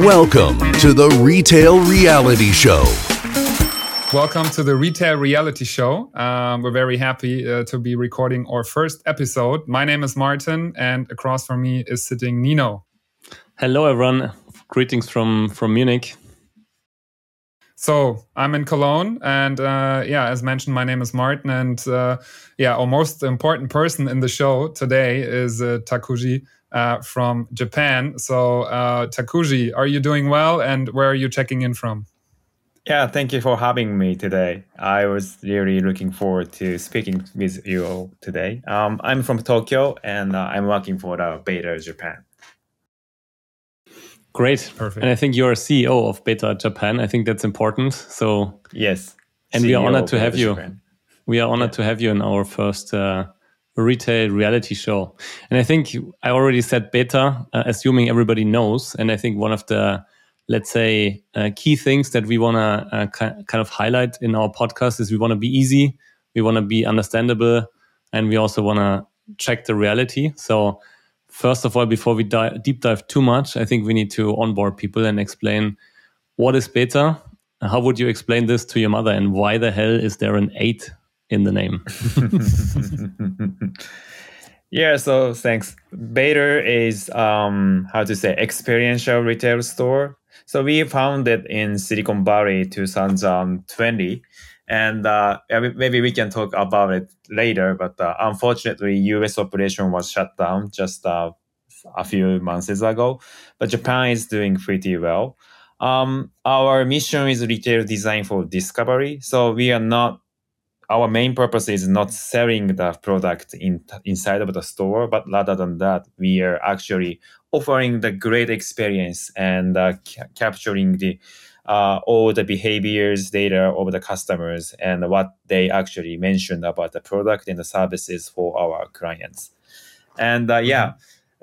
Welcome to the Retail Reality Show. Welcome to the Retail Reality Show. Um, we're very happy uh, to be recording our first episode. My name is Martin, and across from me is sitting Nino. Hello, everyone. Greetings from from Munich. So I'm in Cologne, and uh, yeah, as mentioned, my name is Martin, and uh, yeah, our most important person in the show today is uh, Takuji uh, from Japan. So uh, Takuji, are you doing well, and where are you checking in from? Yeah, thank you for having me today. I was really looking forward to speaking with you all today. Um, I'm from Tokyo, and uh, I'm working for the Beta Japan. Great. Perfect. And I think you're CEO of Beta Japan. I think that's important. So yes. And CEO we are honored to have you. Japan. We are honored yeah. to have you in our first uh, retail reality show. And I think I already said beta, uh, assuming everybody knows. And I think one of the let's say uh, key things that we want to uh, kind of highlight in our podcast is we want to be easy, we want to be understandable, and we also want to check the reality. So first of all, before we deep dive too much, I think we need to onboard people and explain what is beta. How would you explain this to your mother, and why the hell is there an eight in the name? yeah, so thanks. Beta is um, how to say experiential retail store. So we founded in Silicon Valley 2020 and uh, maybe we can talk about it later. But uh, unfortunately, U.S. operation was shut down just uh, a few months ago. But Japan is doing pretty well. Um, our mission is retail design for discovery. So we are not. Our main purpose is not selling the product in inside of the store, but rather than that, we are actually offering the great experience and uh, ca- capturing the uh, all the behaviors data of the customers and what they actually mentioned about the product and the services for our clients. And uh, yeah,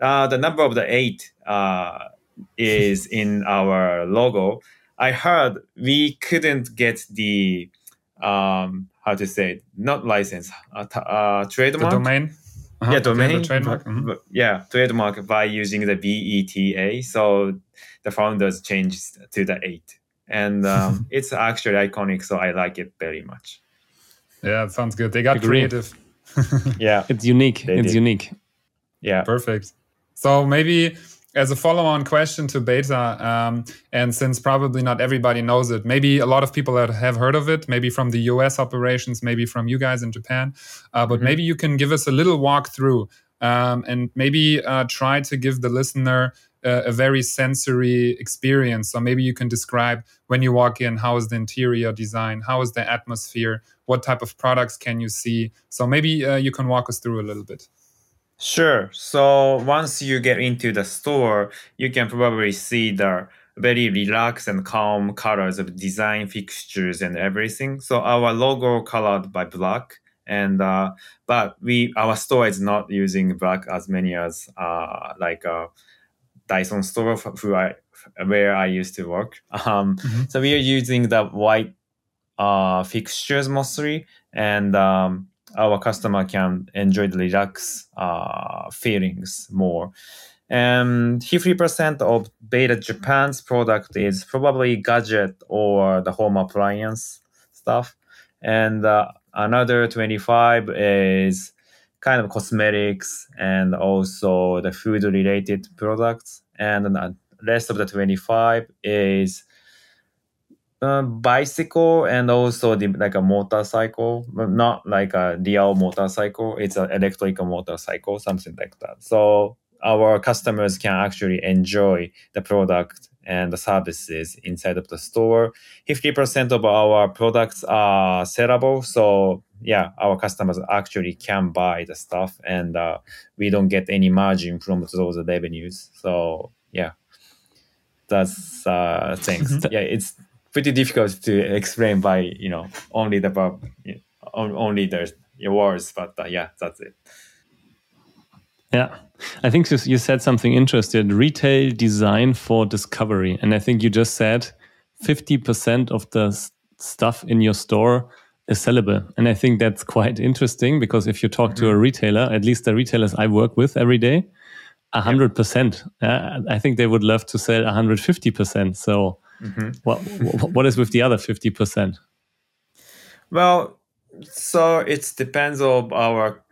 uh, the number of the eight uh, is in our logo. I heard we couldn't get the um, how to say it, not license, uh, uh, trademark. The domain. Uh-huh. Yeah, domain. trademark. Mm-hmm. Yeah, trademark by using the BETA. So the founders changed to the eight and um, it's actually iconic so i like it very much yeah it sounds good they got Agree. creative yeah it's unique it's did. unique yeah perfect so maybe as a follow-on question to beta um, and since probably not everybody knows it maybe a lot of people that have heard of it maybe from the us operations maybe from you guys in japan uh, but mm-hmm. maybe you can give us a little walkthrough um, and maybe uh, try to give the listener a, a, very sensory experience. So maybe you can describe when you walk in, how is the interior design, how is the atmosphere, what type of products can you see. So maybe uh, you can walk us through a little bit. Sure. So once you get into the store, you can probably see the very relaxed and calm colors of design fixtures and everything. So our logo colored by black and uh, but we our store is not using black as many as uh, like uh, Dyson store who I where I used to work. Um, mm-hmm. So we are using the white uh, fixtures mostly, and um, our customer can enjoy the relax uh, feelings more. And 50% of Beta Japan's product is probably gadget or the home appliance stuff, and uh, another 25 is kind of cosmetics and also the food related products and the rest of the 25 is uh, bicycle and also the, like a motorcycle but not like a real motorcycle it's an electric motorcycle something like that so our customers can actually enjoy the product and the services inside of the store. 50% of our products are sellable. So yeah, our customers actually can buy the stuff and uh, we don't get any margin from those revenues. So yeah, that's uh, things. Mm-hmm. yeah, it's pretty difficult to explain by, you know, only the, know, only the words, but uh, yeah, that's it. Yeah. I think you said something interesting retail design for discovery. And I think you just said 50% of the stuff in your store is sellable. And I think that's quite interesting because if you talk mm -hmm. to a mm-hmm. retailer, at least the retailers I work with every day, hundred percent. I think they would love to sell hundred fifty percent. So, mm-hmm. what what is with the other fifty percent? Well, so it depends on our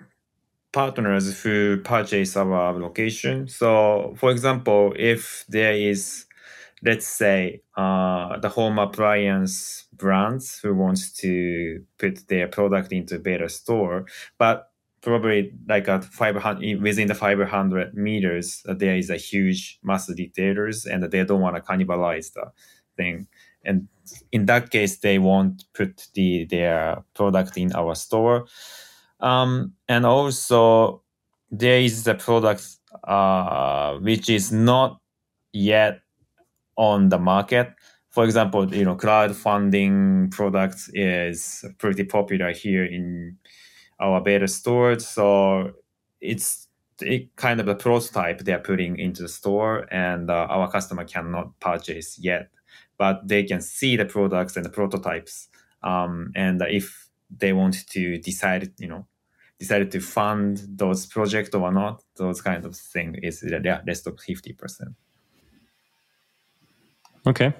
partners who purchase our location. So, for example, if there is, let's say, uh, the home appliance brands who wants to put their product into beta store, but probably like at 500 within the 500 meters there is a huge mass retailers and they don't want to cannibalize the thing. And in that case they won't put the their product in our store. Um, and also there is the product uh, which is not yet on the market. For example you know crowdfunding products is pretty popular here in our beta store. so it's it kind of a prototype they're putting into the store and uh, our customer cannot purchase yet but they can see the products and the prototypes. Um, and if they want to decide, you know, decided to fund those projects or not, those kind of thing is yeah, less of fifty percent. Okay,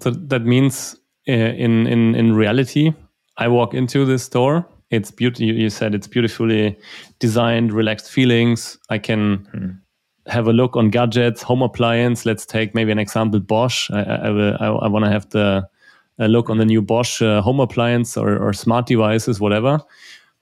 so that means uh, in in in reality, I walk into this store. It's beautiful. You said it's beautifully designed, relaxed feelings. I can. Hmm have a look on gadgets, home appliance. Let's take maybe an example, Bosch. I, I, I, I want to have the a look on the new Bosch uh, home appliance or, or, smart devices, whatever.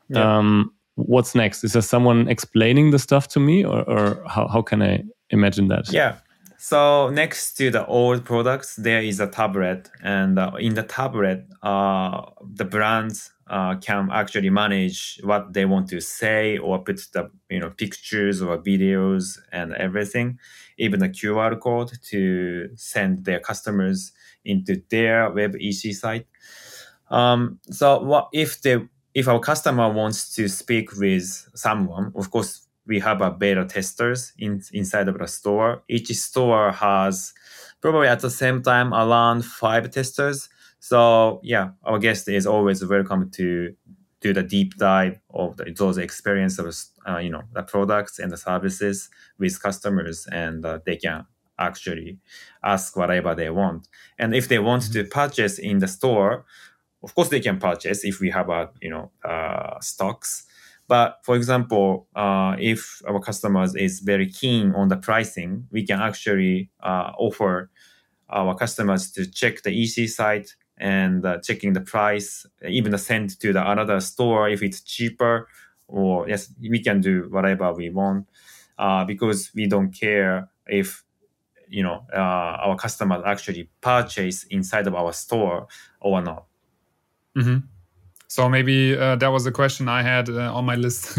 Yeah. Um, what's next? Is there someone explaining the stuff to me, or, or how, how can I imagine that? Yeah. So next to the old products, there is a tablet, and uh, in the tablet, uh, the brands uh, can actually manage what they want to say or put the you know pictures or videos and everything, even a QR code to send their customers into their web EC site. Um, so what if they if our customer wants to speak with someone, of course we have a beta testers in, inside of the store. Each store has probably at the same time around five testers so yeah, our guest is always welcome to do the deep dive of the, those experiences, uh, you know, the products and the services with customers, and uh, they can actually ask whatever they want. And if they want to purchase in the store, of course they can purchase if we have a you know uh, stocks. But for example, uh, if our customers is very keen on the pricing, we can actually uh, offer our customers to check the EC site and uh, checking the price, even send to the another store if it's cheaper. Or yes, we can do whatever we want uh, because we don't care if you know uh, our customers actually purchase inside of our store or not. Mm-hmm. So maybe uh, that was a question I had uh, on my list.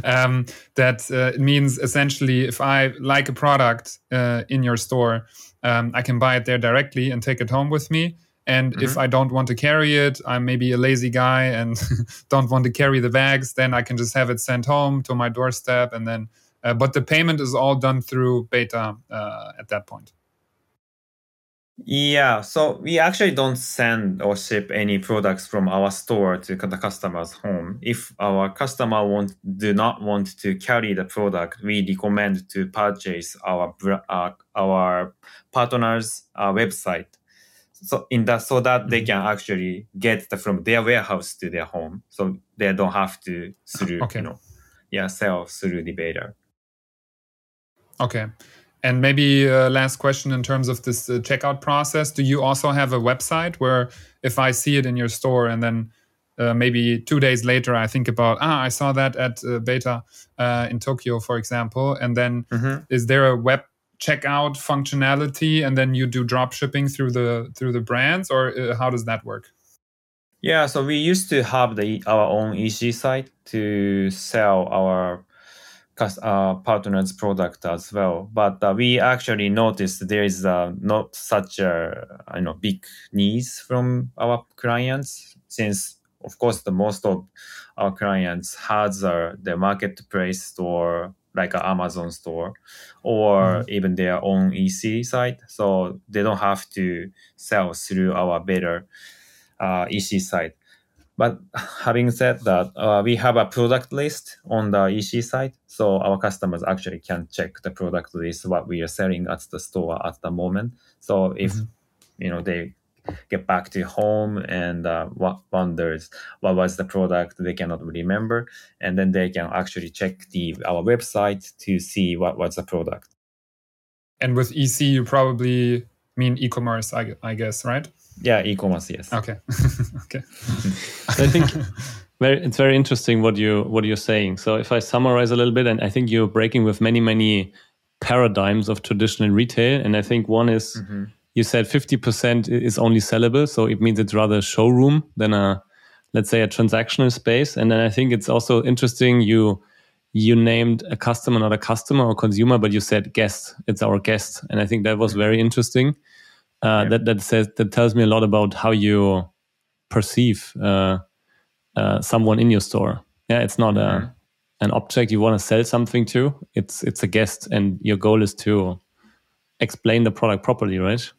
um, that uh, it means essentially, if I like a product uh, in your store, um, I can buy it there directly and take it home with me. And mm-hmm. if I don't want to carry it, I'm maybe a lazy guy and don't want to carry the bags, then I can just have it sent home to my doorstep. And then, uh, but the payment is all done through beta uh, at that point. Yeah, so we actually don't send or ship any products from our store to the customer's home. If our customer want do not want to carry the product, we recommend to purchase our uh, our partner's uh, website so in that so that they mm-hmm. can actually get the, from their warehouse to their home so they don't have to through okay. you know yeah sell through the beta okay and maybe uh, last question in terms of this uh, checkout process do you also have a website where if i see it in your store and then uh, maybe two days later i think about ah i saw that at uh, beta uh, in tokyo for example and then mm-hmm. is there a web checkout functionality and then you do drop shipping through the through the brands or uh, how does that work? Yeah so we used to have the our own ec site to sell our uh, partners product as well. But uh, we actually noticed there is uh, not such a you know big needs from our clients since of course the most of our clients has uh, the marketplace store like an Amazon store or mm-hmm. even their own EC site. So they don't have to sell through our Beta uh, EC site. but having said that, uh, we have a product list on the EC site, so our customers actually can check the product list what we are selling at the store at the moment. So if mm-hmm. you know they get back to home and uh, wonders what was the product they cannot remember, and then they can actually check the our website to see what was the product. And with EC, you probably mean e-commerce, I, I guess, right? Yeah, e-commerce. Yes. Okay. okay. I think very, it's very interesting what you what you're saying. So if I summarize a little bit, and I think you're breaking with many many paradigms of traditional retail, and I think one is mm-hmm. You said 50% is only sellable, so it means it's rather a showroom than a let's say a transactional space. And then I think it's also interesting you you named a customer, not a customer or consumer, but you said guest. It's our guest, and I think that was very interesting uh, yeah. that that says that tells me a lot about how you perceive uh, uh, someone in your store. Yeah, it's not mm-hmm. a an object you want to sell something to. It's it's a guest, and your goal is to explain the product properly, right?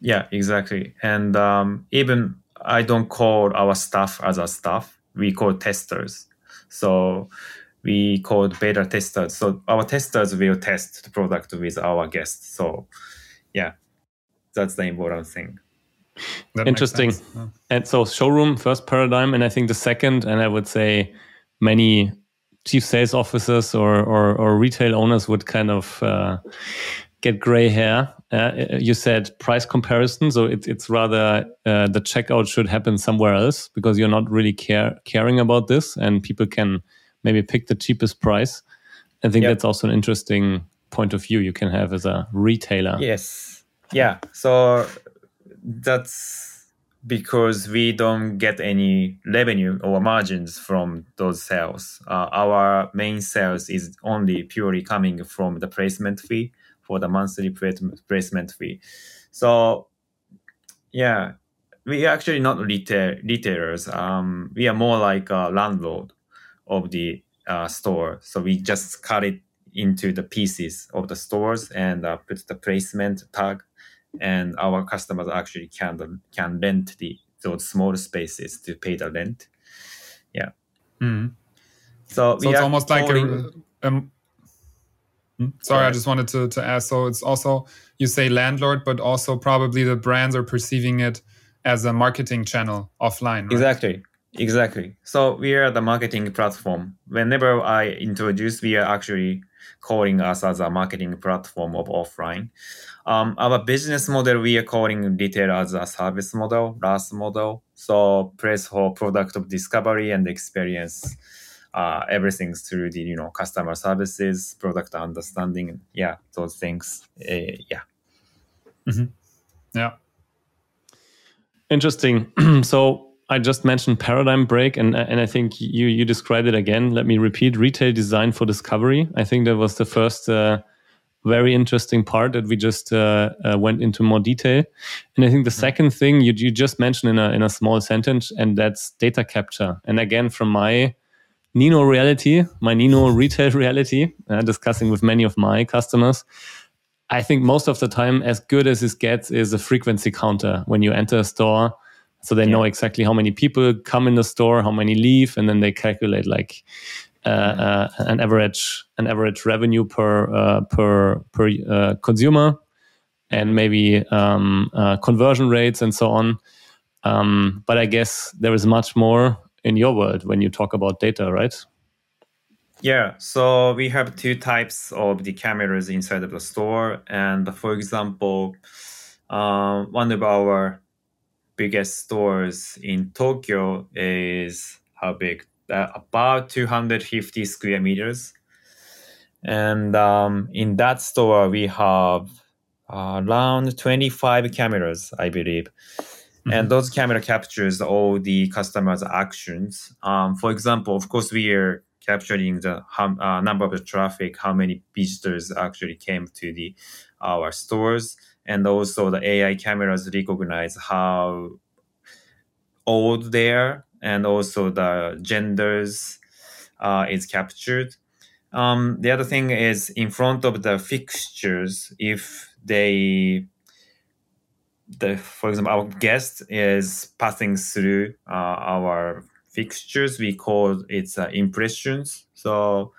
Yeah, exactly. And um, even I don't call our staff as a staff. We call testers. So we call beta testers. So our testers will test the product with our guests. So yeah, that's the important thing. That Interesting. Yeah. And so showroom first paradigm, and I think the second, and I would say many chief sales officers or or, or retail owners would kind of uh, get gray hair. Uh, you said price comparison, so it, it's rather uh, the checkout should happen somewhere else because you're not really care caring about this, and people can maybe pick the cheapest price. I think yep. that's also an interesting point of view you can have as a retailer. Yes, yeah so that's because we don't get any revenue or margins from those sales uh, our main sales is only purely coming from the placement fee for the monthly placement fee so yeah we are actually not retail retailers um, we are more like a landlord of the uh, store so we just cut it into the pieces of the stores and uh, put the placement tag and our customers actually can can rent the those small spaces to pay the rent. Yeah. Mm. So, so it's almost like a. Hmm? Sorry, I just wanted to, to ask. So it's also you say landlord, but also probably the brands are perceiving it as a marketing channel offline. Right? Exactly. Exactly. So we are the marketing platform. Whenever I introduce, we are actually calling us as a marketing platform of offline. Um, our business model, we are calling retail as a service model, RaaS model. So place for product of discovery and experience, uh, everything through the you know customer services, product understanding, yeah, those things. Uh, yeah. Mm-hmm. Yeah. Interesting. so I just mentioned paradigm break, and and I think you you described it again. Let me repeat: retail design for discovery. I think that was the first uh, very interesting part that we just uh, uh, went into more detail. And I think the second thing you you just mentioned in a in a small sentence, and that's data capture. And again, from my Nino reality, my Nino retail reality, uh, discussing with many of my customers. I think most of the time, as good as it gets, is a frequency counter when you enter a store so they yeah. know exactly how many people come in the store how many leave and then they calculate like uh, uh, an average an average revenue per uh, per per uh, consumer and maybe um, uh, conversion rates and so on um, but i guess there is much more in your world when you talk about data right yeah, so we have two types of the cameras inside of the store, and for example, uh, one of our biggest stores in Tokyo is how big? Uh, about 250 square meters. And um, in that store, we have uh, around 25 cameras, I believe. Mm-hmm. And those camera captures all the customers' actions. Um, for example, of course, we are capturing the uh, number of the traffic, how many visitors actually came to the our stores and also the AI cameras recognize how old they are, and also the genders uh, is captured. Um, the other thing is in front of the fixtures, if they the for example our guest is passing through uh, our fixtures. We call it uh, impressions. So,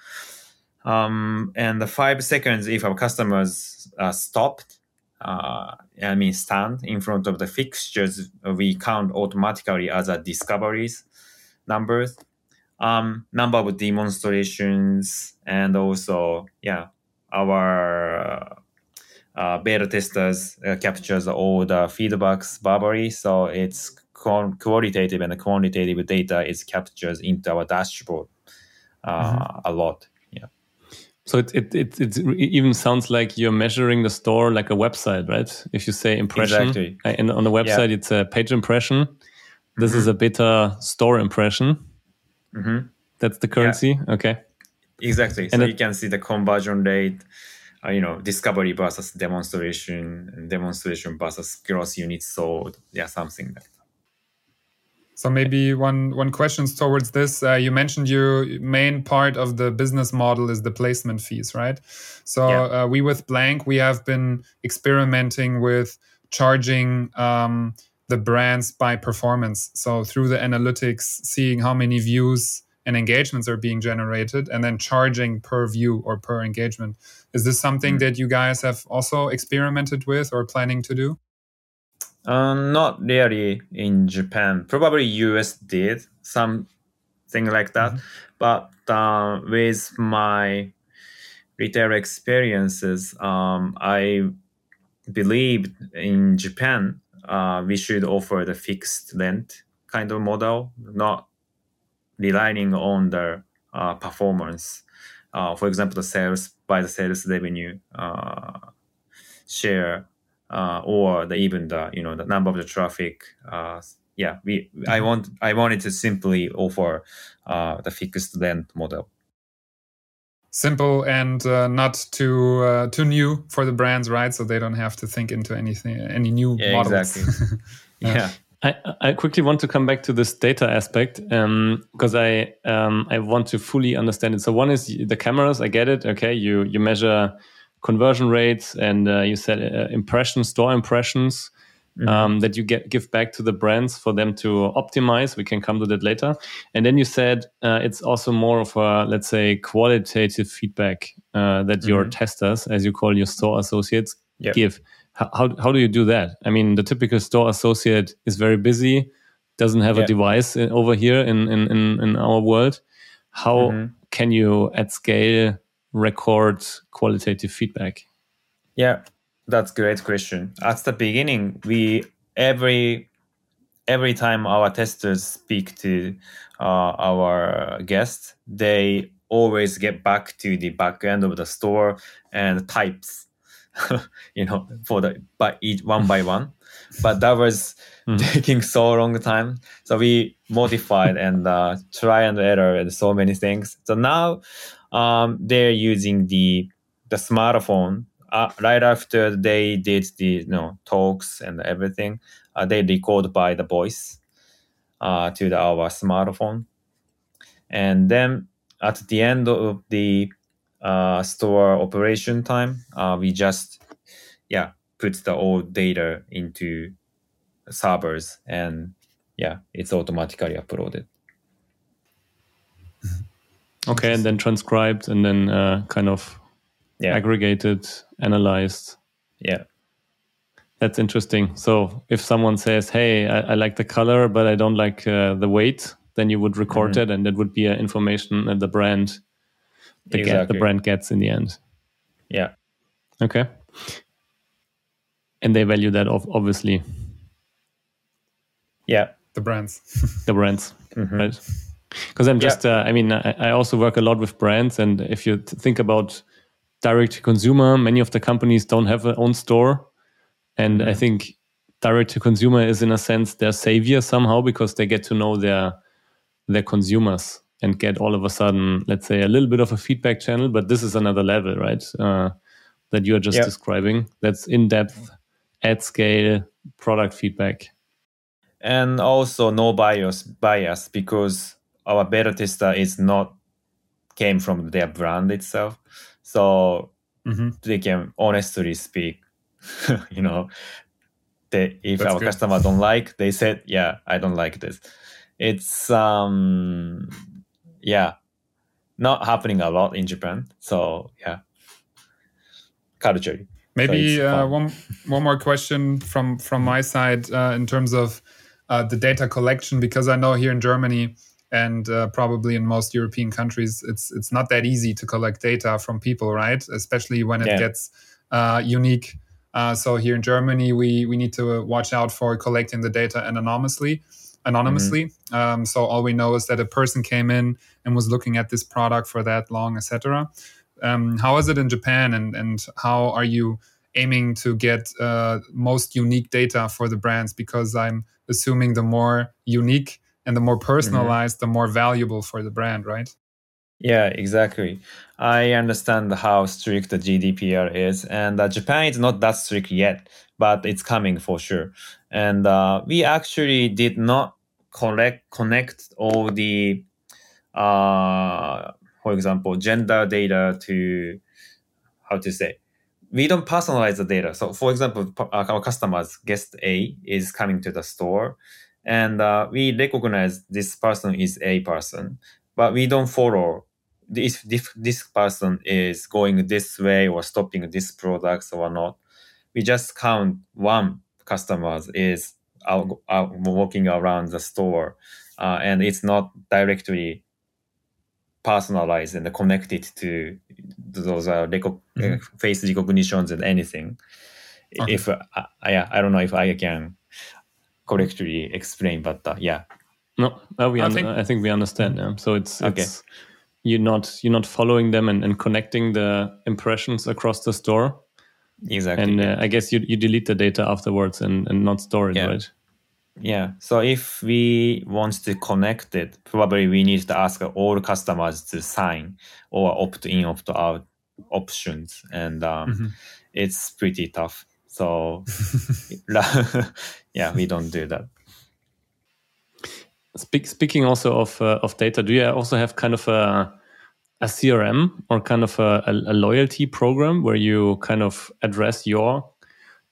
um, and the five seconds if our customers uh, stopped, uh, I mean stand in front of the fixtures, we count automatically as a discoveries numbers, um, number of demonstrations, and also yeah, our uh, beta testers uh, captures all the feedbacks verbally, so it's qualitative and quantitative data is captured into our dashboard uh, mm-hmm. a lot. Yeah. So it, it, it, it, even sounds like you're measuring the store like a website, right? If you say impression, exactly. and on the website yeah. it's a page impression. This mm-hmm. is a beta store impression. Mm-hmm. That's the currency. Yeah. Okay. Exactly. So and you can see the conversion rate, uh, you know, discovery versus demonstration, demonstration versus gross units sold. Yeah, something like that. So maybe one one questions towards this. Uh, you mentioned your main part of the business model is the placement fees, right? So yeah. uh, we with Blank we have been experimenting with charging um, the brands by performance. So through the analytics, seeing how many views and engagements are being generated, and then charging per view or per engagement. Is this something mm-hmm. that you guys have also experimented with or planning to do? Um, not really in Japan. Probably US did something like that. Mm-hmm. But uh, with my retail experiences, um, I believe in Japan uh, we should offer the fixed rent kind of model, not relying on the uh, performance. Uh, for example, the sales by the sales revenue uh, share uh, or the even the you know the number of the traffic. Uh, yeah, we I mm-hmm. want I wanted to simply offer uh, the fixed rent model. Simple and uh, not too uh, too new for the brands, right? So they don't have to think into anything any new yeah, models. Exactly. yeah. I, I quickly want to come back to this data aspect because um, I um, I want to fully understand it. So one is the cameras. I get it. Okay, you you measure conversion rates and uh, you said uh, impressions, store impressions. Mm-hmm. Um, that you get give back to the brands for them to optimize. We can come to that later. And then you said uh, it's also more of a let's say qualitative feedback uh, that mm-hmm. your testers, as you call your store associates, yep. give. How, how do you do that? I mean, the typical store associate is very busy, doesn't have yep. a device uh, over here in in in, in our world. How mm-hmm. can you at scale record qualitative feedback? Yeah, that's great question. At the beginning, we every every time our testers speak to uh, our guests, they always get back to the back end of the store and types, you know, for the by each one by one. But that was mm. taking so long time. So we modified and uh, try and error and so many things. So now um, they're using the the smartphone uh, right after they did the you know talks and everything. Uh, they record by the voice uh, to the, our smartphone, and then at the end of the uh, store operation time, uh, we just yeah put the old data into servers and yeah it's automatically uploaded Okay, and then transcribed and then uh, kind of yeah. aggregated, analyzed. Yeah. That's interesting. So if someone says, "Hey, I, I like the color, but I don't like uh, the weight," then you would record mm-hmm. it, and that would be information that the brand, the, exactly. get, the brand gets in the end. Yeah. Okay. And they value that, of obviously. Yeah. The brands. the brands, mm-hmm. right? because i'm just yeah. uh, i mean I, I, also work a lot with brands and if you think about direct to consumer many of the companies don't have their own store and mm-hmm. i think direct to consumer is in a sense their savior somehow because they get to know their their consumers and get all of a sudden let's say a little bit of a feedback channel but this is another level right uh, that you're just describing. That's in depth at scale product feedback. And also no bias bias because our beta tester is not came from their brand itself. So mm-hmm. they can honestly speak you know. They, if That's our good. customer don't like they said yeah i don't like this. It's um yeah not happening a lot in Japan. So yeah, culturally. Maybe So uh, one one more question from from my side uh, in terms of uh, the data collection, because I know here in Germany and uh, probably in most European countries, it's it's not that easy to collect data from people, right? Especially when it Yeah. gets uh, unique. Uh, so here in Germany, we we need to watch out for collecting the data anonymously. Anonymously, um, so all we know is that a person came in and was looking at this product for that long, etc. Um, how is it in Japan, and and how are you aiming to get uh, most unique data for the brands? Because I'm assuming the more unique and the more personalized, the more valuable for the brand, right? Yeah, exactly. I understand how strict the GDPR is, and uh, Japan is not that strict yet, but it's coming for sure. And uh, we actually did not collect connect all the, uh, for example, gender data to how to say. We don't personalize the data. So, for example, uh, our customers, guest A is coming to the store, and uh, we recognize this person is a person, but we don't follow if this, this person is going this way or stopping this products or not. We just count one customers is out, out walking around the store, uh, and it's not directly personalized and connected to those uh, reco- Mhm. uh, face recognitions and anything. Okay. If uh, I, I don't know if I can correctly explain, but uh, yeah, No, we I un- think- I think we understand. Yeah. So it's, Okay. it's you're not you're not following them and, and connecting the impressions across the store. Exactly. And uh, I guess you you delete the data afterwards and, and not store it, Yeah. right? Yeah. So if we want to connect it, probably we need to ask all customers to sign or opt in, opt out options, and um, Mhm. it's pretty tough. So yeah, we don't do that. Speak, speaking also of uh, of data, do you also have kind of a a CRM or kind of a, a, loyalty program where you kind of address your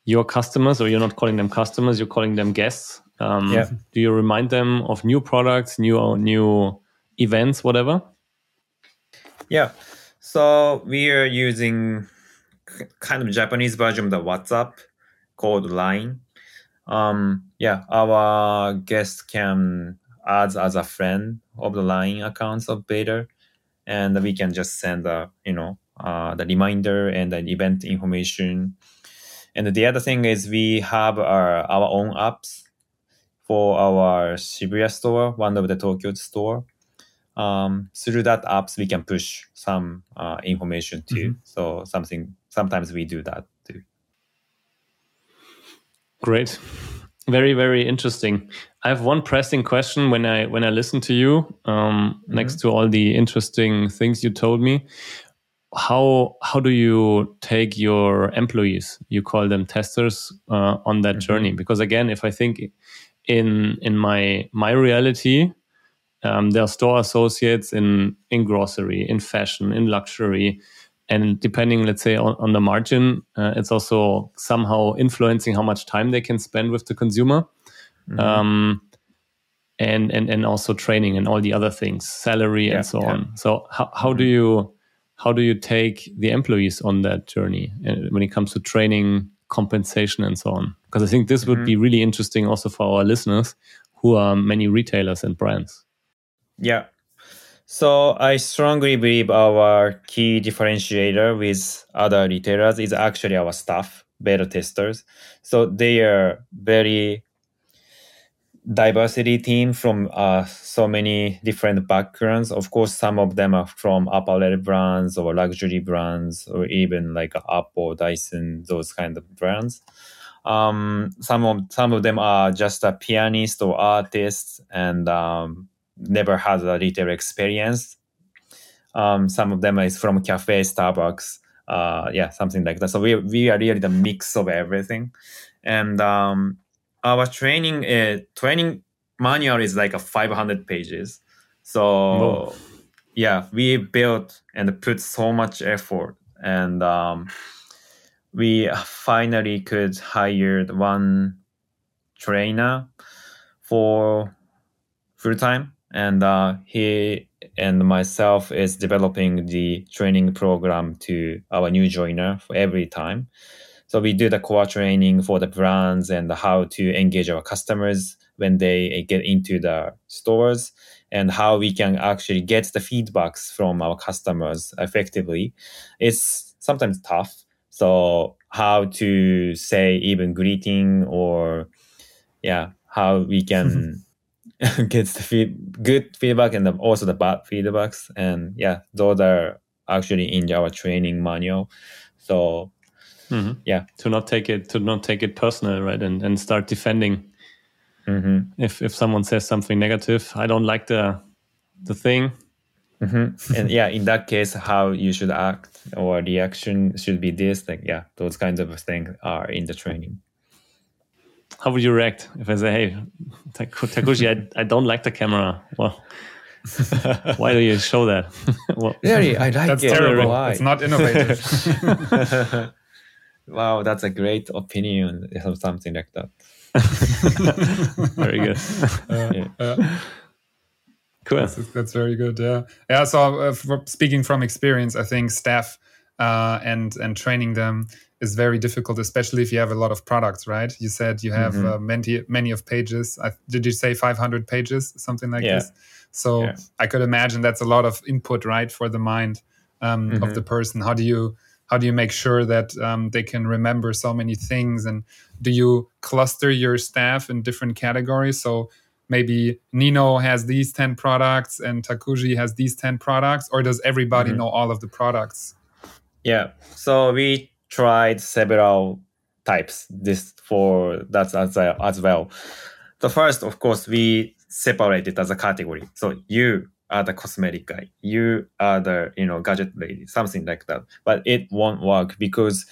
your customers, or you're not calling them customers, you're calling them guests? Um, Yeah. Do you remind them of new products, new new events, whatever? Yeah. So we are using kind of Japanese version of the WhatsApp called Line. Um, yeah, our guests can add as a friend of the Line accounts of Beta, and we can just send the you know uh, the reminder and the event information. And the other thing is we have our, our own apps for our Shibuya store, one of the Tokyo store um, through that apps we can push some uh, information too. So something sometimes we do that too. Great. Very, very interesting. I have one pressing question when I when I listen to you, um, next to all the interesting things you told me. How how do you take your employees? You call them testers uh, on that journey. Because again, if I think in in my my reality, um, there are store associates in in grocery, in fashion, in luxury, and depending, let's say, on, on the margin, uh, it's also somehow influencing how much time they can spend with the consumer, um, and and and also training and all the other things, salary Yeah, and so yeah. on. So how how do you how do you take the employees on that journey uh, when it comes to training, compensation, and so on? Because I think this would be really interesting also for our listeners who are many retailers and brands. Yeah. So I strongly believe our key differentiator with other retailers is actually our staff, beta testers. So they are very diversity team from uh, so many different backgrounds. Of course, some of them are from apparel brands or luxury brands or even like Apple, Dyson, those kind of brands. Um, some of some of them are just a pianist or artist and um, never had a retail experience. Um, some of them is from cafe, Starbucks, uh, yeah, something like that. So we we are really the mix of everything, and um, our training uh, training manual is like a 500 pages. So Whoa. yeah, we built and put so much effort, and um, we finally could hire one trainer for full time, and uh, he and myself is developing the training program to our new joiner for every time. So we do the core training for the brands and how to engage our customers when they eh, get into the stores and how we can actually get the feedbacks from our customers effectively. It's sometimes tough. So how to say even greeting or yeah, how we can get the feed, good feedback and also the bad feedbacks. And yeah, those are actually in our training manual. So Mhm. yeah, To not take it to not take it personal, right? And and start defending hmm if if someone says something negative. I don't like the the thing. hmm and yeah, in that case, how you should act or reaction should be this. Like yeah, those kinds of things are in the training. How would you react if I say, "Hey, Takuji, I, I don't like the camera." Well, why do you show that? well, Really, I like That's it. terrible. Why? It's not innovative. wow, that's a great opinion or something like that. very good. Yeah. Uh, Cool. That's, that's very good. Yeah, yeah. So uh, for, speaking from experience, I think staff uh, and and training them is very difficult, especially if you have a lot of products. Right? You said you have Mhm. uh, many many of pages. I, did you say 500 pages, something like Yeah. this? So Yeah. I could imagine that's a lot of input, right, for the mind um, of Mhm. the person. How do you how do you make sure that um, they can remember so many things and do you cluster your staff in different categories so maybe nino has these 10 products and takuji has these 10 products or does everybody Mhm. know all of the products Yeah. So we tried several types this for that as, as well. The first, of course, we separate it as a category. So you are the cosmetic guy. You are the you know gadget lady, something like that. But it won't work because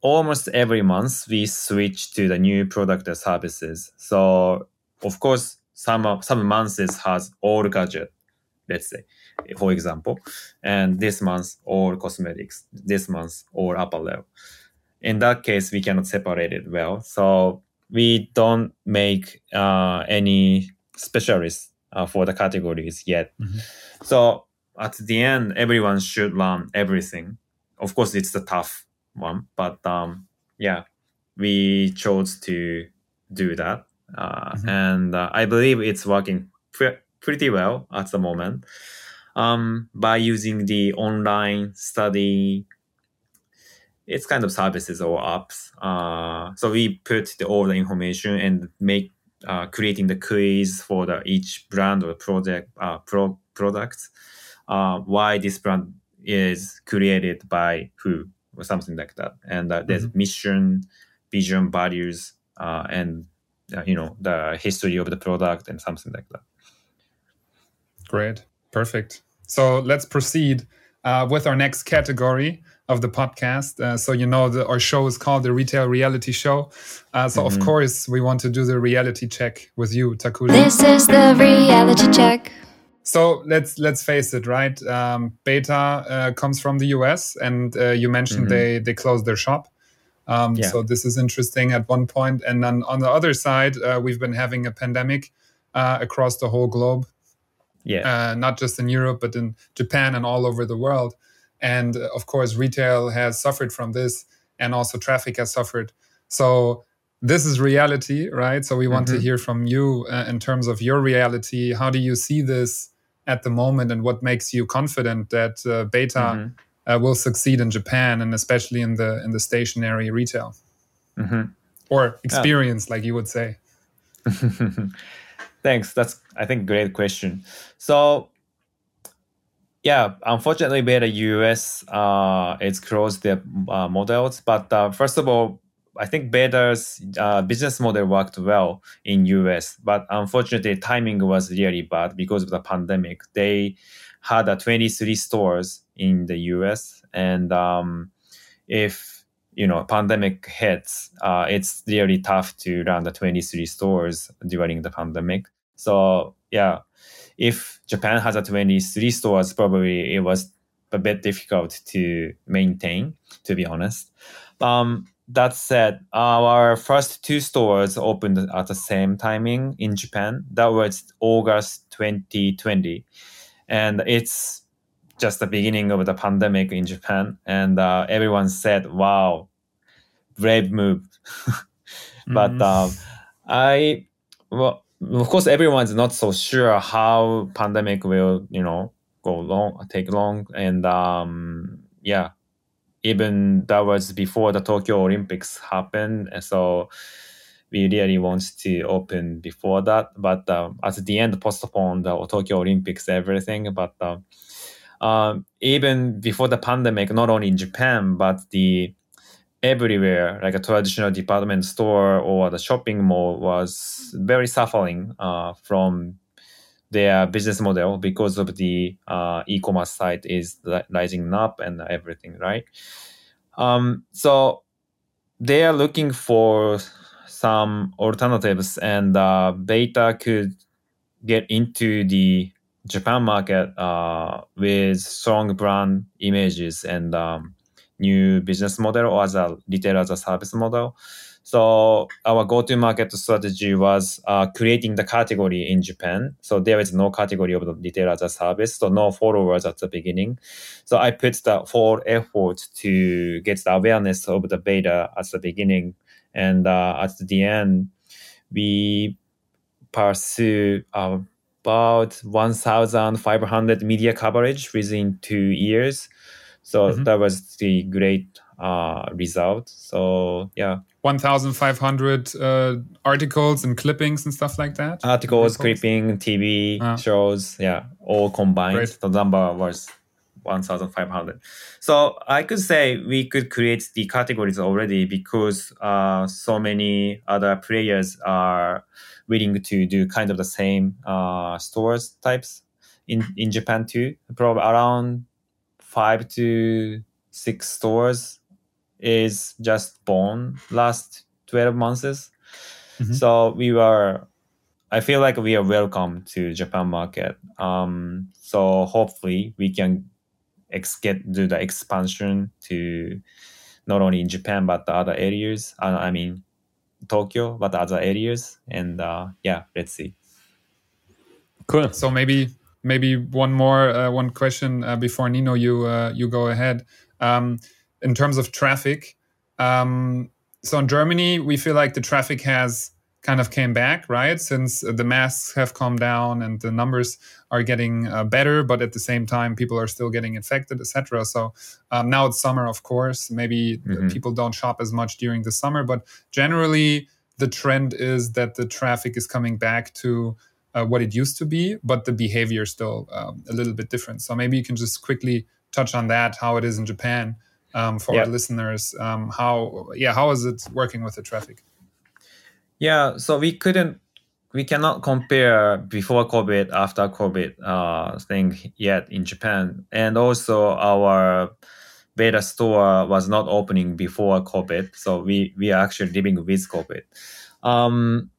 almost every month we switch to the new product and services. So of course, some some months has all gadget, let's say, for example, and this month all cosmetics, this month all apparel. In that case, we cannot separate it well. So we don't make uh, any specialists uh, for the categories yet. Mhm. So at the end, everyone should learn everything. Of course, it's the tough one, but um, yeah, we chose to do that, uh, Mhm. and uh, I believe it's working pre- pretty well at the moment. Um, by using the online study, it's kind of services or apps. Uh, so we put the, all the information and make uh, creating the quiz for the each brand or project uh, pro products. Uh, why this brand is created by who or something like that, and uh, there's mission, vision, values, uh, and uh, you know the history of the product and something like that. great perfect so let's proceed uh, with our next category of the podcast uh, so you know the, our show is called the retail reality show uh, so of Mhm. course we want to do the reality check with you takuji This is the reality check. So let's let's face it, right? Um, Beta uh, comes from the US, and uh, you mentioned Mhm. they they closed their shop. Um, Yeah. So this is interesting at one point, and then on the other side, uh, we've been having a pandemic uh, across the whole globe, Yeah. uh, not just in Europe, but in Japan and all over the world. And uh, of course, retail has suffered from this, and also traffic has suffered. So this is reality, right? So we want to Mhm. hear from you uh, in terms of your reality. How do you see this at the moment, and what makes you confident that uh, Beta Mhm. uh, will succeed in Japan, and especially in the in the stationary retail Mhm. or experience, like you would say? Thanks. That's I think great question. So yeah, unfortunately, Beta US uh, it's closed their uh, models. But uh, first of all, I think Beta's uh, business model worked well in US. But unfortunately, timing was really bad because of the pandemic. They had uh, 23 stores in the US, and um, if you know pandemic hits, uh, it's really tough to run the 23 stores during the pandemic. So yeah, if Japan has a 23 stores, probably it was a bit difficult to maintain, to be honest. Um, that said, our first two stores opened at the same timing in Japan. That was August 2020, and it's just the beginning of the pandemic in Japan. And uh, everyone said, "Wow, brave move." but Mhm. um, I, well, of course, everyone's not so sure how pandemic will, you know, go long, take long, and um, yeah, even that was before the Tokyo Olympics happened, and so we really want to open before that, but um, at the end postponed the Tokyo Olympics everything. But um, um, even before the pandemic, not only in Japan but the everywhere, like a traditional department store or the shopping mall, was very suffering uh, from their business model because of the uh, e-commerce site is rising up and everything, right? Um, so they are looking for some alternatives, and uh, Beta could get into the Japan market uh, with strong brand images and um, new business model or as a retail as a service model. So our go-to market strategy was uh, creating the category in Japan. So there is no category of the retail as a service, so no followers at the beginning. So I put the full effort to get the awareness of the beta at the beginning, and uh, at the end, we pursue about 1,500 media coverage within two years. So Mhm. that was the great uh, result. So yeah, 1,500 uh, articles and clippings and stuff like that. articles, clipping, TV Ah. shows, yeah, all combined. Great. The number was 1,500. So I could say we could create the categories already because uh, so many other players are willing to do kind of the same uh, stores types in, in Japan too. Probably around five to six stores is just born last 12 months. Mhm. So we were I feel like we are welcome to Japan market. Um, so hopefully we can ex- get do the expansion to not only in Japan but the other areas. Uh, I mean Tokyo, but other areas. And uh, yeah, let's see. Cool. So maybe maybe one more uh, one question uh, before Nino, you uh, you go ahead. Um, in terms of traffic, um, so in Germany, we feel like the traffic has kind of came back, right? Since the masks have calmed down and the numbers are getting uh, better, but at the same time, people are still getting infected, etc. So um, now it's summer, of course. Maybe Mhm. people don't shop as much during the summer, but generally, the trend is that the traffic is coming back to uh, what it used to be, but the behavior is still um, a little bit different. So maybe you can just quickly touch on that, how it is in Japan um, for Yeah. our listeners. Um, how, yeah, how is it working with the traffic? Yeah, so we couldn't, we cannot compare before COVID, after COVID uh, thing yet in Japan. And also our beta store was not opening before COVID. So we, we are actually living with COVID. Um,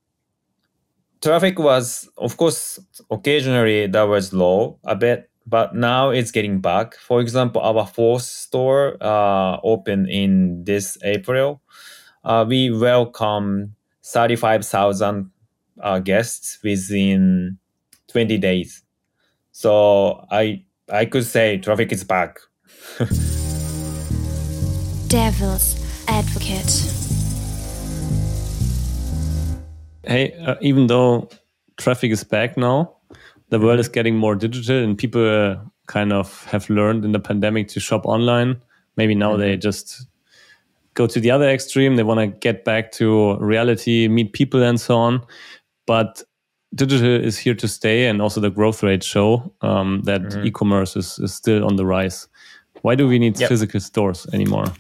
traffic was, of course, occasionally that was low a bit, but now it's getting back. For example, our fourth store uh, opened in this April. Uh, we welcome 35,000 uh, guests within 20 days. So I I could say traffic is back. Devil's Advocate. Hey, uh, even though traffic is back now, the world is getting more digital, and people uh, kind of have learned in the pandemic to shop online. Maybe now they just go to the other extreme. They want to get back to reality, meet people, and so on. But digital is here to stay, and also the growth rates show um, that e-commerce is, is still on the rise. Why do we need Yep. physical stores anymore?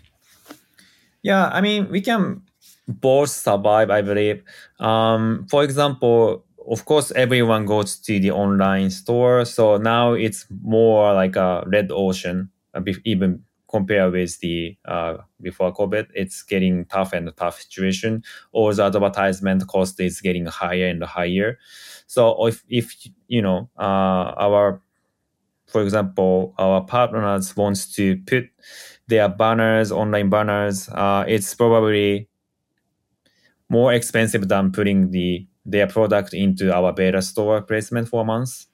Yeah, I mean, we can both survive, I believe. Um, for example, of course, everyone goes to the online store. So now it's more like a red ocean, uh, even compared with the uh, before COVID. It's getting tough and tough situation. All the advertisement cost is getting higher and higher. So if, if you know, uh, our for example, our partners wants to put their banners, online banners, uh, it's probably more expensive than putting the their product into our beta store placement for months.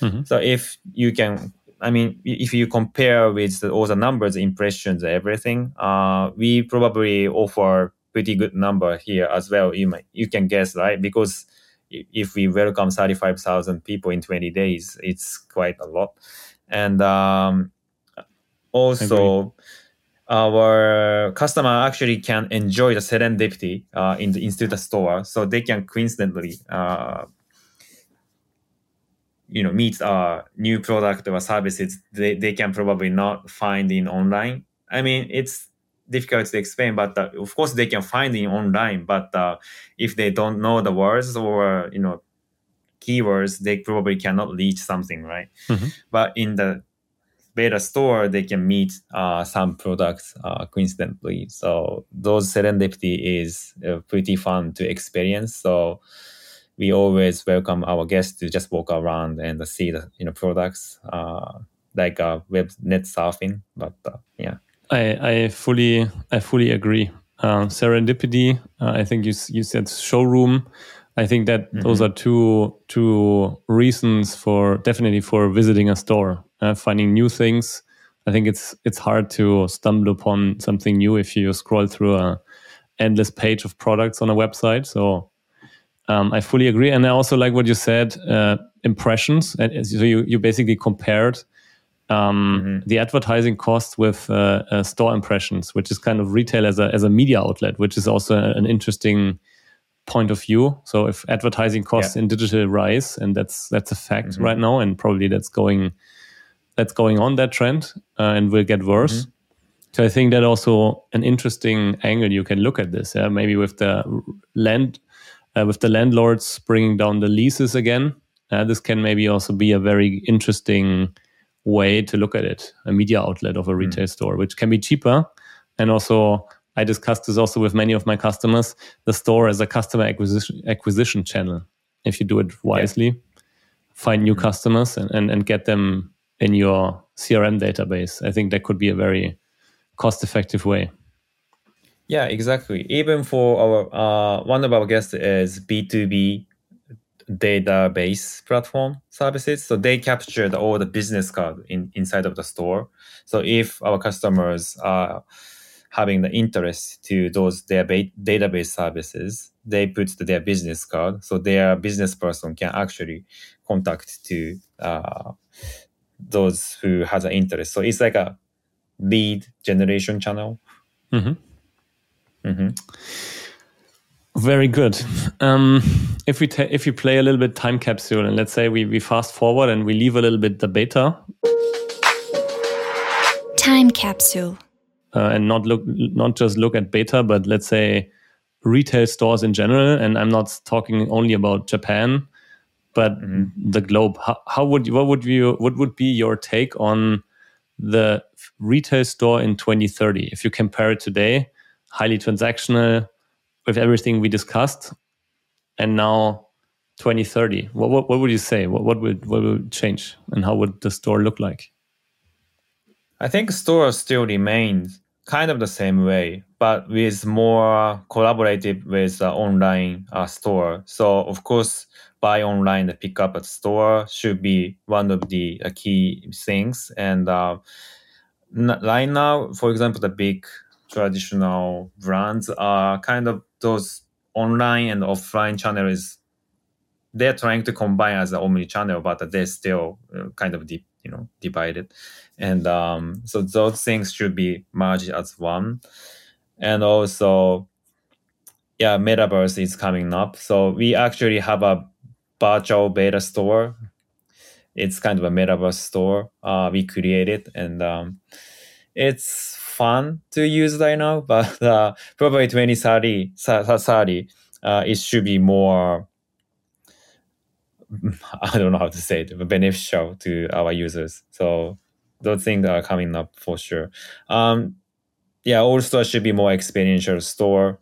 Mm-hmm. So if you can, I mean, if you compare with the, all the numbers, impressions, everything, uh, we probably offer pretty good number here as well. You might, you can guess, right? Because if we welcome 35,000 people in 20 days, it's quite a lot. And um, also, our customer actually can enjoy the serendipity uh, in the institute store, so they can coincidentally, uh, you know, meet a new product or services they, they can probably not find in online. I mean, it's difficult to explain, but uh, of course they can find in online. But uh, if they don't know the words or you know keywords, they probably cannot reach something, right? Mm-hmm. But in the beta store, they can meet uh, some products uh, coincidentally. So those serendipity is uh, pretty fun to experience. So we always welcome our guests to just walk around and see the you know products uh, like uh, web net surfing. But uh, yeah, I, I fully I fully agree. Uh, serendipity. Uh, I think you you said showroom. I think that mm-hmm. those are two two reasons for definitely for visiting a store uh, finding new things. I think it's it's hard to stumble upon something new if you scroll through a endless page of products on a website. So um, I fully agree, and I also like what you said. Uh, impressions, and so you you basically compared um, mm-hmm. the advertising costs with uh, uh, store impressions, which is kind of retail as a as a media outlet, which is also an interesting point of view. So if advertising costs yeah. in digital rise, and that's that's a fact mm-hmm. right now, and probably that's going that's going on that trend uh, and will get worse. Mm-hmm. So I think that also an interesting angle you can look at this. Yeah? Maybe with the land, uh, with the landlords bringing down the leases again, uh, this can maybe also be a very interesting way to look at it. A media outlet of a mm. retail mm. store, which can be cheaper, and also I discussed this also with many of my customers. The store as a customer acquisition acquisition channel. If you do it wisely, yeah. find new mm. customers and, and, and get them in your CRM database. I think that could be a very cost effective way. Yeah, exactly. Even for our uh, one of our guests is B2B database platform services. So they captured all the business card in, inside of the store. So if our customers are having the interest to those their ba- database services, they put their business card. So their business person can actually contact to uh, those who has an interest. So it's like a lead generation channel. Mm-hmm. Mm-hmm. Very good. Um, if we ta- if we play a little bit time capsule and let's say we, we fast forward and we leave a little bit the beta. Time capsule. Uh, and not look not just look at beta, but let's say retail stores in general. And I'm not talking only about Japan but mm-hmm. the globe. How, how would you, what would you what would be your take on the retail store in 2030 if you compare it today, highly transactional with everything we discussed, and now 2030? What what, what would you say? What what would what would change, and how would the store look like? I think store still remains kind of the same way, but with more collaborative with the online uh, store. So of course, buy online and pick up at store should be one of the uh, key things. And uh, right now, for example, the big traditional brands are kind of those online and offline channels. They're trying to combine as an omni channel, but they're still uh, kind of deep, you know, divided. And um, so those things should be merged as one. And also, yeah, metaverse is coming up. So we actually have a virtual beta store. It's kind of a metaverse store uh, we created, and um, it's fun to use right now. But uh, probably 2030, 30, uh, it should be more. I don't know how to say it, beneficial to our users. So those things are coming up for sure. Um, yeah, all stores should be more experiential store,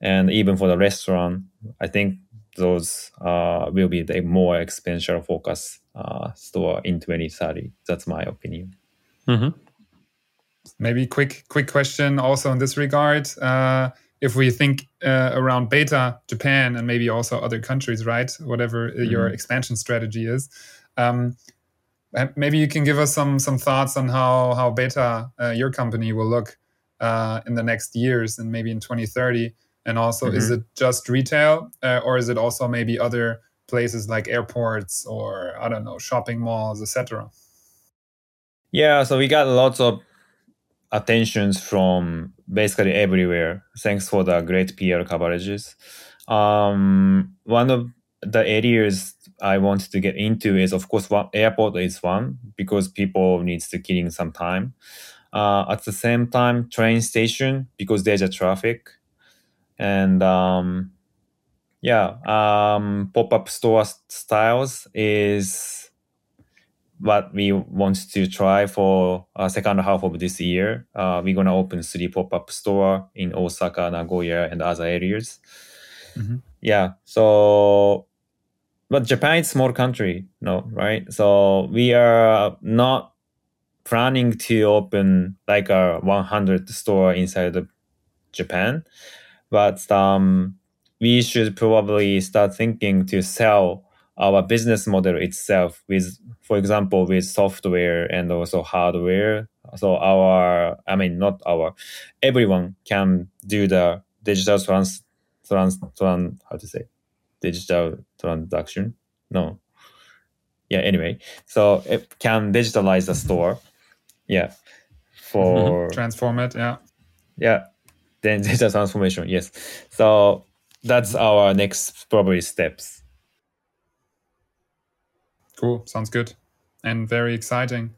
and even for the restaurant, I think those uh, will be the more experiential focus uh, store in 2030. That's my opinion. Mm-hmm. maybe quick quick question also in this regard. Uh, if we think uh, around beta Japan and maybe also other countries, right? Whatever mm-hmm. your expansion strategy is. Um, maybe you can give us some some thoughts on how how beta uh, your company will look uh, in the next years and maybe in 2030 and also mm-hmm. is it just retail uh, or is it also maybe other places like airports or i don't know shopping malls etc yeah so we got lots of attentions from basically everywhere thanks for the great pr coverages um, one of the areas I want to get into is of course one airport is one because people needs to killing some time. Uh, at the same time, train station because there's a traffic, and um, yeah, um, pop up store styles is what we want to try for uh, second half of this year. Uh, we're gonna open three pop up store in Osaka, Nagoya, and other areas. Mm-hmm. Yeah, so but Japan is small country, no, right? So we are not planning to open like a 100 store inside of Japan, but um, we should probably start thinking to sell our business model itself with, for example, with software and also hardware. So our, I mean, not our, everyone can do the digital trans, trans, trans how to say, digital transaction. No. Yeah, anyway. So it can digitalize the store. Yeah. For mm-hmm. transform it, yeah. Yeah. Then data transformation, yes. So that's our next probably steps. Cool. Sounds good. And very exciting.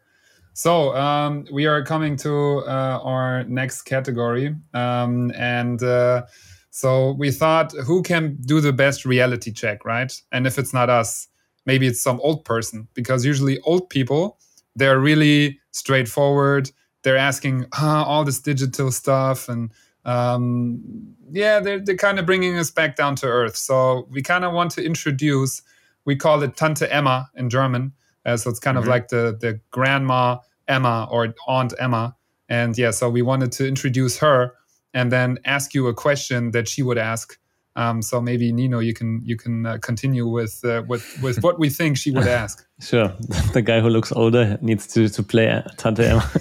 So um, we are coming to uh, our next category. Um, and uh, so we thought, who can do the best reality check, right? And if it's not us, maybe it's some old person, because usually old people, they're really straightforward. They're asking ah, all this digital stuff and um, yeah, they're, they're kind of bringing us back down to earth. So we kind of want to introduce, we call it Tante Emma in German. Uh, so it's kind mm-hmm. of like the, the grandma Emma or Aunt Emma. And yeah, so we wanted to introduce her and then ask you a question that she would ask. Um, so maybe Nino, you can you can uh, continue with uh, with with what we think she would ask. Sure, the guy who looks older needs to to play Tante Emma.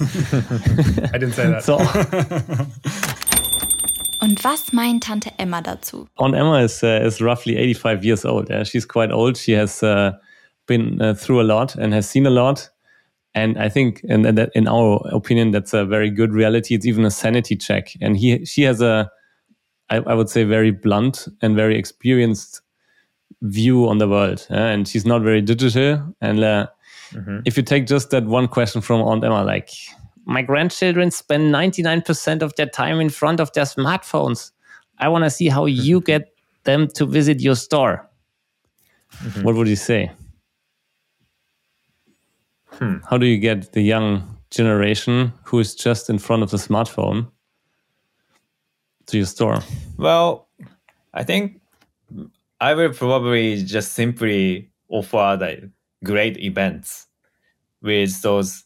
I didn't say that. So. Und was meint Tante Emma dazu? Aunt Emma is uh, is roughly 85 years old. Yeah? She's quite old. She has uh, been uh, through a lot and has seen a lot. And I think, and, that in our opinion, that's a very good reality. It's even a sanity check. And he, she has a, I, I would say, very blunt and very experienced view on the world. Uh, and she's not very digital. And uh, mm-hmm. if you take just that one question from Aunt Emma, like, my grandchildren spend 99% of their time in front of their smartphones. I want to see how you get them to visit your store. Mm-hmm. What would you say? Hmm. How do you get the young generation who is just in front of the smartphone to your store? Well, I think I will probably just simply offer the great events with those.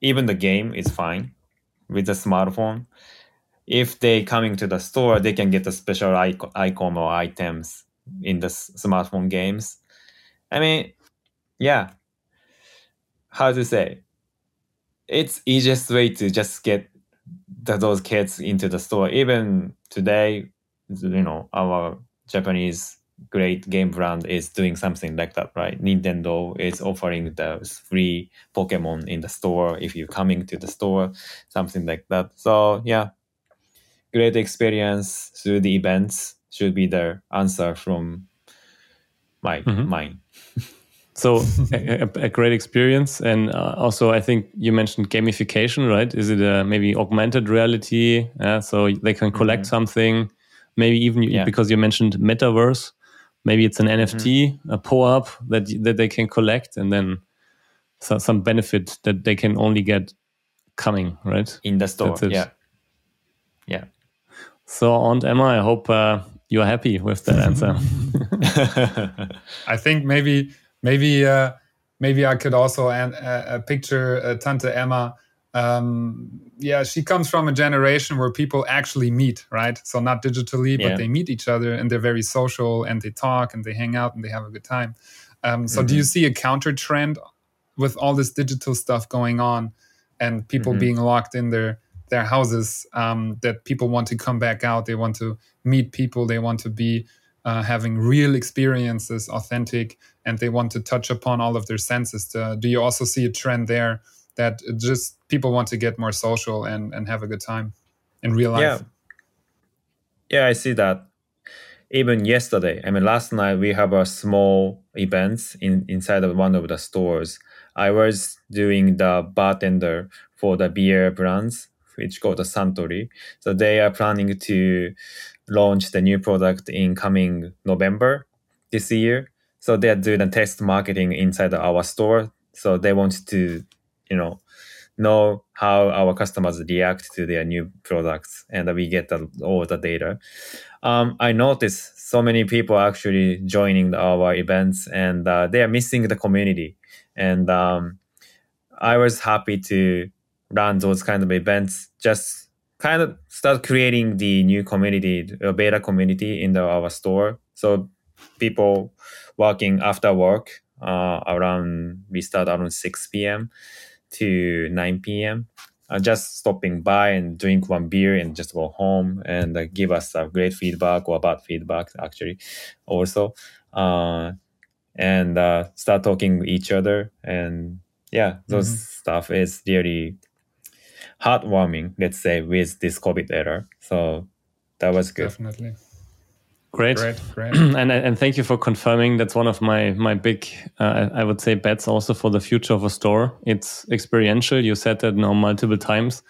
Even the game is fine with the smartphone. If they coming to the store, they can get a special icon or items in the smartphone games. I mean, yeah, how to say it's easiest way to just get the, those kids into the store. Even today you know our japanese great game brand is doing something like that right? Nintendo is offering the free pokemon in the store. If you're coming to the store something like that. So yeah. Great experience through the events should be the answer from my mm-hmm. mind so a, a, great experience, and uh, also I think you mentioned gamification, right? Is it a, maybe augmented reality? Yeah, so they can collect mm-hmm. something, maybe even yeah. because you mentioned metaverse. Maybe it's an NFT, mm-hmm. a POAP that that they can collect, and then so, some benefit that they can only get coming right in the store. Yeah, yeah. So Aunt Emma, I hope uh, you're happy with that answer. I think maybe maybe uh, maybe I could also an, uh, picture uh, Tante Emma um, yeah, she comes from a generation where people actually meet, right? So not digitally, but Yeah. they meet each other and they're very social and they talk and they hang out and they have a good time. Um, so Mm-hmm. do you see a counter trend with all this digital stuff going on and people Mm-hmm. being locked in their their houses um, that people want to come back out they want to meet people they want to be uh, having real experiences authentic and they want to touch upon all of their senses Uh, do you also see a trend there that just people want to get more social and, and have a good time in real life Yeah. Yeah, I see that. Even yesterday, I mean, last night we have a small events in inside of one of the stores. I was doing the bartender for the beer brands, which called the Suntory. So they are planning to launch the new product in coming November this year. So they are doing a test marketing inside our store. So they want to, you know, know how our customers react to their new products and we get the, all the data. Um, i noticed so many people actually joining our events and uh, they are missing the community. And um, i was happy to run those kind of events just kind of start creating the new community a beta community in the, our store. So people working after work uh, around we start around 6 p.m to 9 p.m. Uh, just stopping by and drink one beer and just go home and uh, give us a great feedback or bad feedback actually also uh, and uh, start talking with each other and yeah those stuff is really heartwarming let's say with this covid era. So that was good. Definitely Great. great great and and thank you for confirming. That's one of my my big, uh, I would say, bets also for the future of a store. It's experiential. You said that now multiple times,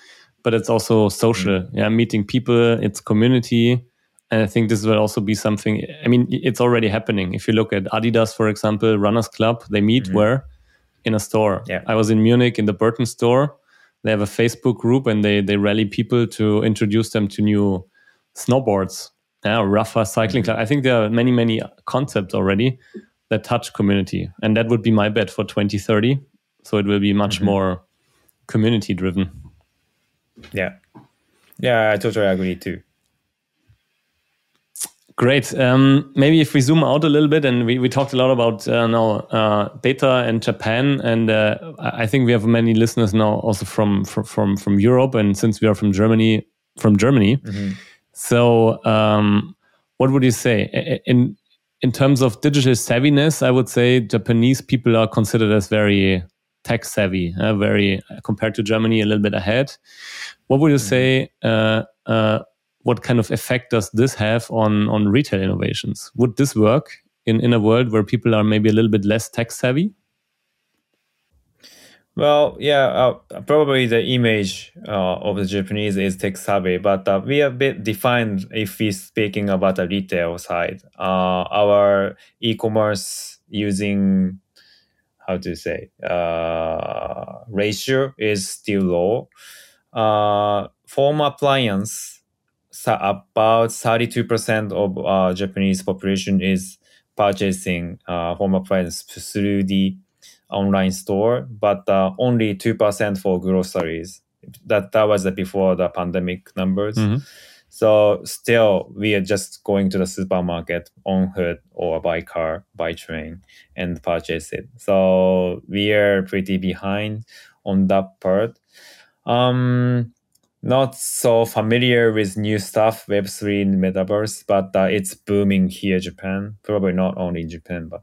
but it's also social. Yeah, meeting people. It's community, and I think this will also be something. I mean, it's already happening. If you look at Adidas, for example, Runners Club, they meet where in a store. Yeah. I was in Munich in the Burton store. They have a Facebook group and they they rally people to introduce them to new snowboards. Yeah, Rapha cycling club. I think there are many, many concepts already that touch community. And that would be my bet for 2030. So it will be much more community driven. yeah yeah i totally agree too Great. Um, maybe if we zoom out a little bit, and we, we talked a lot about uh, now uh, beta and Japan, and uh, I think we have many listeners now also from from from, from Europe, and since we are from Germany, from Germany. So, um, what would you say in in terms of digital savviness? I would say Japanese people are considered as very tech savvy, uh, very compared to Germany, a little bit ahead. What would you say? Uh, uh, what kind of effect does this have on on retail innovations? Would this work in in a world where people are maybe a little bit less tech savvy? Well, yeah, uh, probably the image uh, of the Japanese is tech savvy, but uh, we are a bit defined if we're speaking about the retail side. Uh, our e-commerce using how to say uh, ratio is still low. Uh, home appliance, sa- about thirty-two percent of uh, Japanese population is purchasing home appliance through the online store, but uh, only two percent for groceries. That that was before the pandemic numbers. Mhm. So still, we are just going to the supermarket on foot or by car, by train, and purchase it. So we are pretty behind on that part. Um, not so familiar with new stuff, Web three, metaverse, but uh, it's booming here, Japan. Probably not only in Japan, but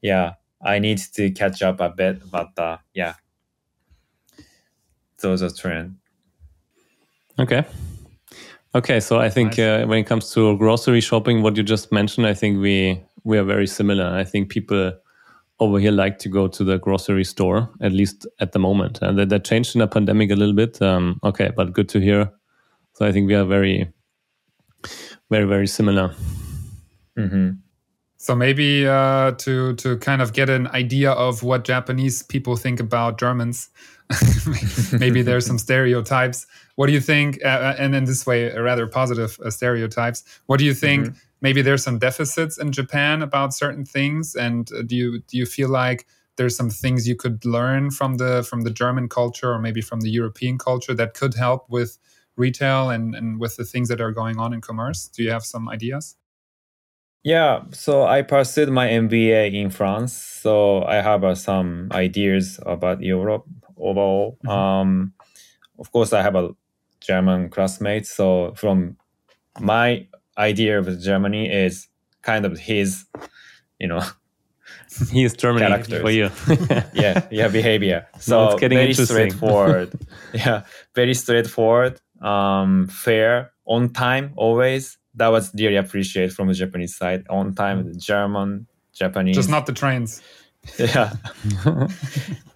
yeah, I need to catch up a bit. But uh, yeah, those are trends. Okay. Okay, so I think uh, when it comes to grocery shopping, what you just mentioned, I think we we are very similar. I think people over here like to go to the grocery store, at least at the moment. And that, that changed in the pandemic a little bit. Um, okay, but good to hear. So I think we are very, very, very similar. hmm So maybe uh, to to kind of get an idea of what Japanese people think about Germans, maybe there's some stereotypes. What do you think? Uh, and in this way, rather positive uh, stereotypes. What do you think? Maybe there's some deficits in Japan about certain things, and uh, do you do you feel like there's some things you could learn from the from the German culture or maybe from the European culture that could help with retail and, and with the things that are going on in commerce? Do you have some ideas? Yeah, so I pursued my MBA in France, so I have uh, some ideas about Europe overall. Mm-hmm. Um, of course, I have a German classmate, so from my idea of Germany is kind of his, you know, he is Germany characters. for you. yeah, yeah, behavior. So no, very straightforward. yeah, very straightforward, um, fair, on time, always that was really appreciated from the Japanese side. On time, mm. German, Japanese. Just not the trains. Yeah.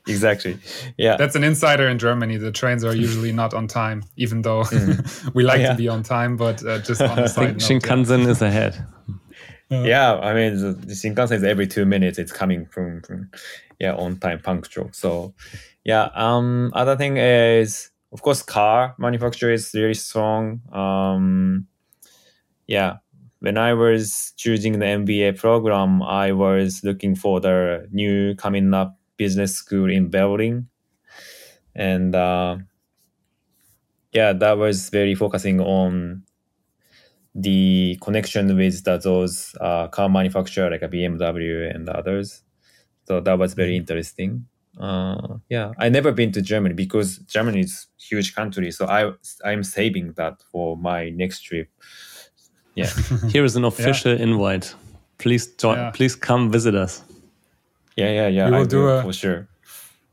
exactly. Yeah. That's an insider in Germany. The trains are usually not on time, even though mm. we like yeah. to be on time, but uh, just on the side. Shinkansen yeah. is ahead. Uh, yeah, I mean the, the Shinkansen is every two minutes. It's coming from, from yeah on time punctual. So yeah. Um. Other thing is of course car manufacturer is really strong. Um yeah, when I was choosing the MBA program, I was looking for the new coming up business school in Berlin, and uh, yeah, that was very focusing on the connection with the, those uh, car manufacturer like a BMW and others. So that was very mm-hmm. interesting. Uh, yeah, I never been to Germany because Germany is huge country. So I I'm saving that for my next trip. Yeah. Here is an official yeah. invite. Please join. Yeah. Please come visit us. Yeah, yeah, yeah. We will do, do a, for sure.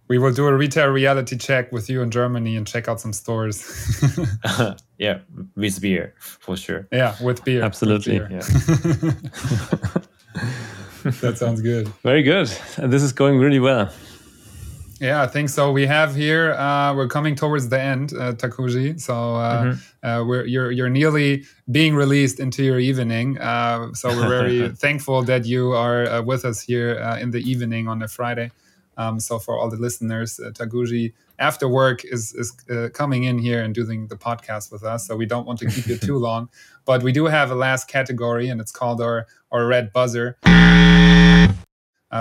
We will do a retail reality check with you in Germany and check out some stores. yeah, with beer for sure. Yeah, with beer. Absolutely. With beer. Yeah. that sounds good. Very good. And This is going really well. Yeah, I think so. We have here. Uh, we're coming towards the end, uh, Takuji. So uh, mm-hmm. uh, we're you're you're nearly being released into your evening. Uh, so we're very thankful that you are uh, with us here in the evening on a Friday. Um, so for all the listeners, uh, Takuji after work is is coming in here and doing the podcast with us. So we don't want to keep you too long, but we do have a last category, and it's called our our red buzzer.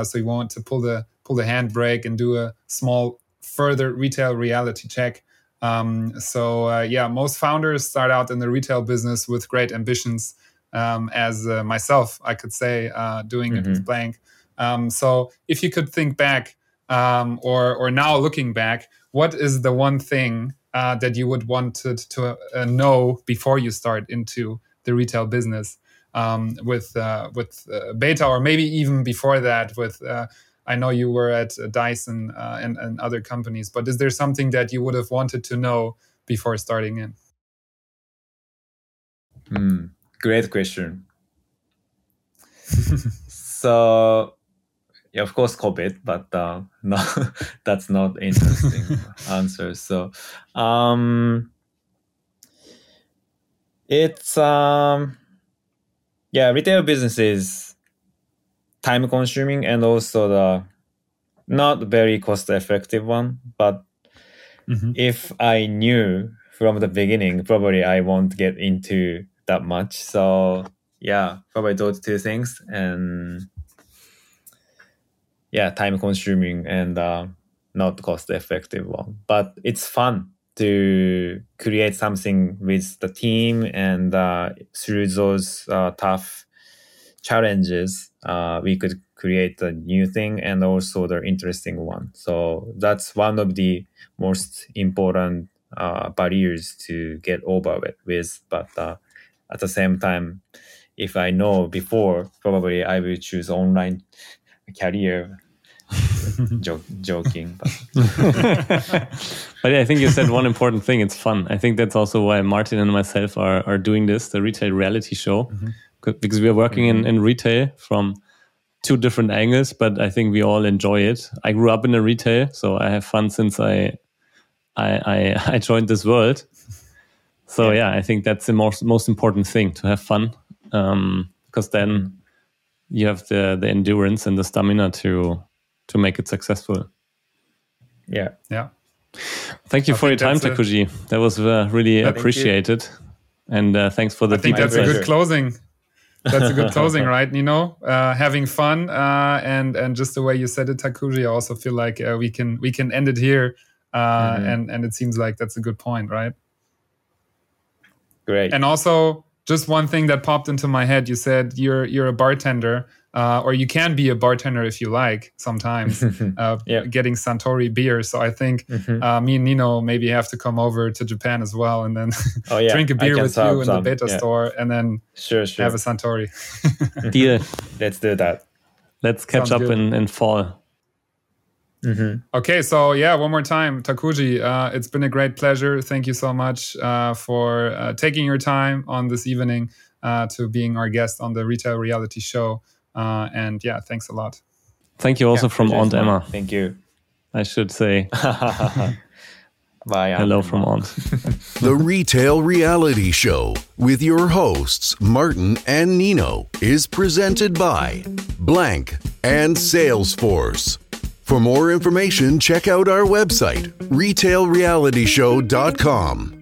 so you want to pull the pull the handbrake and do a small further retail reality check. Um, so uh, yeah, most founders start out in the retail business with great ambitions. Um, as uh, myself, I could say, uh, doing mm-hmm. it with blank. Um, so if you could think back, um, or or now looking back, what is the one thing uh, that you would want to, to uh, know before you start into the retail business um, with uh, with beta, or maybe even before that with I know you were at Dyson uh, and, and other companies, but is there something that you would have wanted to know before starting in? Mm, great question. so, yeah, of course, COVID, but uh, no, that's not interesting answer. So, um, it's um, yeah, retail business is time consuming and also the not very cost effective one but mm-hmm. if i knew from the beginning probably i won't get into that much. So yeah probably those two things and yeah time consuming and uh, not cost effective one. But it's fun to create something with the team and uh, through those uh, tough challenges, uh, we could create a new thing and also the interesting one. So that's one of the most important uh, barriers to get over with. But uh, at the same time, if I know before, probably I will choose online career. Joke, joking, but. but I think you said one important thing. It's fun. I think that's also why Martin and myself are are doing this, the retail reality show. Mm-hmm because we are working in, mm-hmm. in retail from two different angles, but I think we all enjoy it. I grew up in a retail, so I have fun since I I I, I joined this world. So yeah. yeah. I think that's the most most important thing to have fun, um, because then mm-hmm. you have the the endurance and the stamina to to make it successful. Yeah, yeah. Thank you I for your time, Takuji. That was uh, really appreciated, and uh, thanks for the. I think that's a good closing that's a good closing, right, Nino? Uh, having fun uh, and and just the way you said it, Takuji, I also feel like uh, we can we can end it here, uh, mm-hmm. and and it seems like that's a good point, right? Great. And also, just one thing that popped into my head. You said you're you're a bartender, uh, or you can be a bartender if you like. Sometimes uh, yeah. getting Suntory beer. So I think mm-hmm. uh, me and Nino maybe have to come over to Japan as well, and then oh, yeah. drink a beer with you in some. the beta yeah. store, and then sure, sure. have a Suntory Deal. Let's do that. Let's catch Sounds up in, in fall. Mm-hmm. Okay, so yeah, one more time, Takuji, uh, it's been a great pleasure. Thank you so much uh, for uh, taking your time on this evening uh, to being our guest on the Retail Reality Show. Uh, and yeah, thanks a lot. Thank you also yeah, from Aunt Emma. Thank you. I should say. Bye. Hello from Aunt. the Retail Reality Show with your hosts, Martin and Nino, is presented by Blank and Salesforce. For more information, check out our website, retailrealityshow.com.